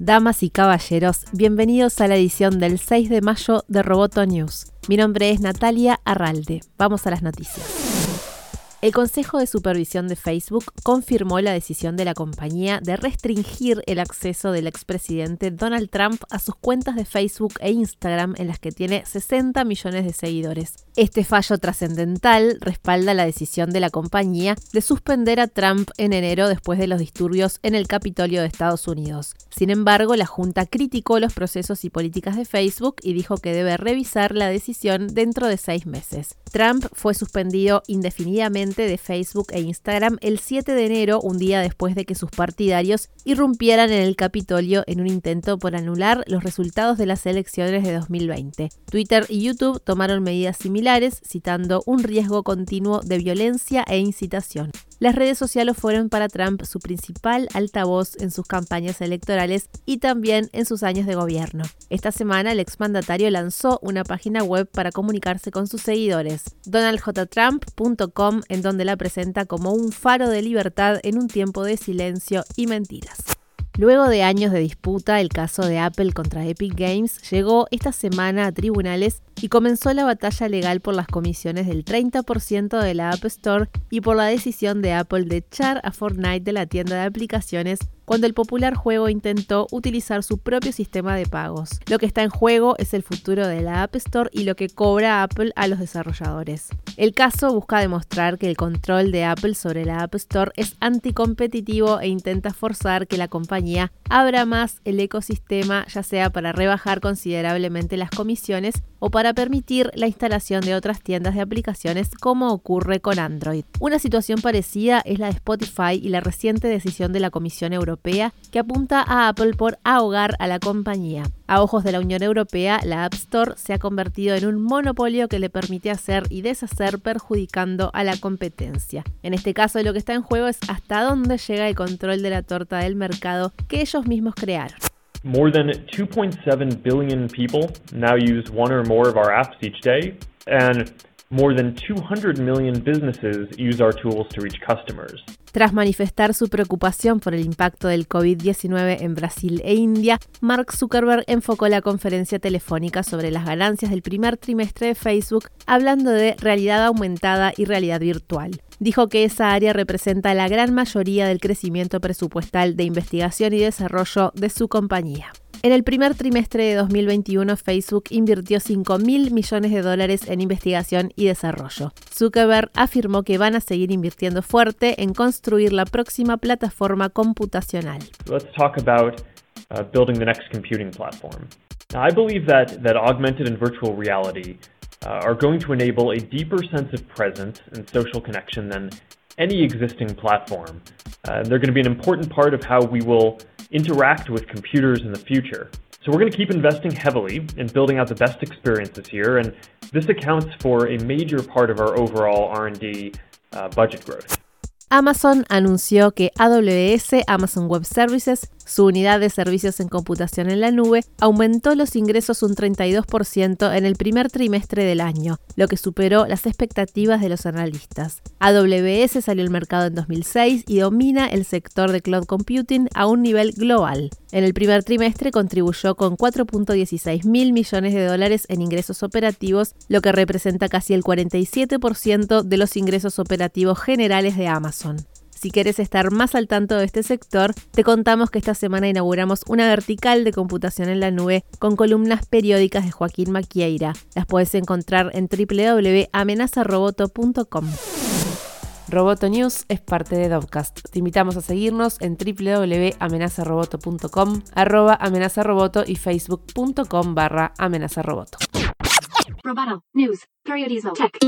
Damas y caballeros, bienvenidos a la edición del 6 de mayo de Roboto News. Mi nombre es Natalia Arralde. Vamos a las noticias. El Consejo de Supervisión de Facebook confirmó la decisión de la compañía de restringir el acceso del expresidente Donald Trump a sus cuentas de Facebook e Instagram en las que tiene 60 millones de seguidores. Este fallo trascendental respalda la decisión de la compañía de suspender a Trump en enero después de los disturbios en el Capitolio de Estados Unidos. Sin embargo, la Junta criticó los procesos y políticas de Facebook y dijo que debe revisar la decisión dentro de seis meses. Trump fue suspendido indefinidamente de Facebook e Instagram el 7 de enero, un día después de que sus partidarios irrumpieran en el Capitolio en un intento por anular los resultados de las elecciones de 2020. Twitter y YouTube tomaron medidas similares, citando un riesgo continuo de violencia e incitación. Las redes sociales fueron para Trump su principal altavoz en sus campañas electorales y también en sus años de gobierno. Esta semana el exmandatario lanzó una página web para comunicarse con sus seguidores, donaldjtrump.com, en donde la presenta como un faro de libertad en un tiempo de silencio y mentiras. Luego de años de disputa, el caso de Apple contra Epic Games llegó esta semana a tribunales y comenzó la batalla legal por las comisiones del 30% de la App Store y por la decisión de Apple de echar a Fortnite de la tienda de aplicaciones cuando el popular juego intentó utilizar su propio sistema de pagos. Lo que está en juego es el futuro de la App Store y lo que cobra Apple a los desarrolladores. El caso busca demostrar que el control de Apple sobre la App Store es anticompetitivo e intenta forzar que la compañía abra más el ecosistema, ya sea para rebajar considerablemente las comisiones o para permitir la instalación de otras tiendas de aplicaciones como ocurre con Android. Una situación parecida es la de Spotify y la reciente decisión de la Comisión Europea que apunta a Apple por ahogar a la compañía. A ojos de la Unión Europea, la App Store se ha convertido en un monopolio que le permite hacer y deshacer perjudicando a la competencia. En este caso, lo que está en juego es hasta dónde llega el control de la torta del mercado que ellos mismos crearon. More than 2.7 billion people now use one or more of our apps each day, and more than 200 million businesses use our tools to reach customers. Tras manifestar su preocupación por el impacto del COVID-19 en Brasil e India, Mark Zuckerberg enfocó la conferencia telefónica sobre las ganancias del primer trimestre de Facebook, hablando de realidad aumentada y realidad virtual. Dijo que esa área representa la gran mayoría del crecimiento presupuestal de investigación y desarrollo de su compañía. En el primer trimestre de 2021, Facebook invirtió 5 mil millones de dólares en investigación y desarrollo. Zuckerberg afirmó que van a seguir invirtiendo fuerte en construir la próxima plataforma computacional. Let's talk about uh, building the next computing platform. I believe that, that augmented and virtual reality uh, are going to enable a deeper sense of presence and social connection than any existing platform. Uh, they're going to be an important part of how we will interact with computers in the future. So we're going to keep investing heavily in building out the best experiences here, and this accounts for a major part of our overall R&D uh, budget growth. Amazon anunció que AWS, Amazon Web Services, su unidad de servicios en computación en la nube, aumentó los ingresos un 32% en el primer trimestre del año, lo que superó las expectativas de los analistas. AWS salió al mercado en 2006 y domina el sector de cloud computing a un nivel global. En el primer trimestre contribuyó con 4.16 mil millones de dólares en ingresos operativos, lo que representa casi el 47% de los ingresos operativos generales de Amazon. Si quieres estar más al tanto de este sector, te contamos que esta semana inauguramos una vertical de computación en la nube con columnas periódicas de Joaquín Maquieira. Las puedes encontrar en www.amenazaroboto.com. Roboto News es parte de Dovcast. Te invitamos a seguirnos en www.amenazaroboto.com, arroba amenazaroboto y facebook.com barra amenazaroboto. Roboto News, periodismo, tech.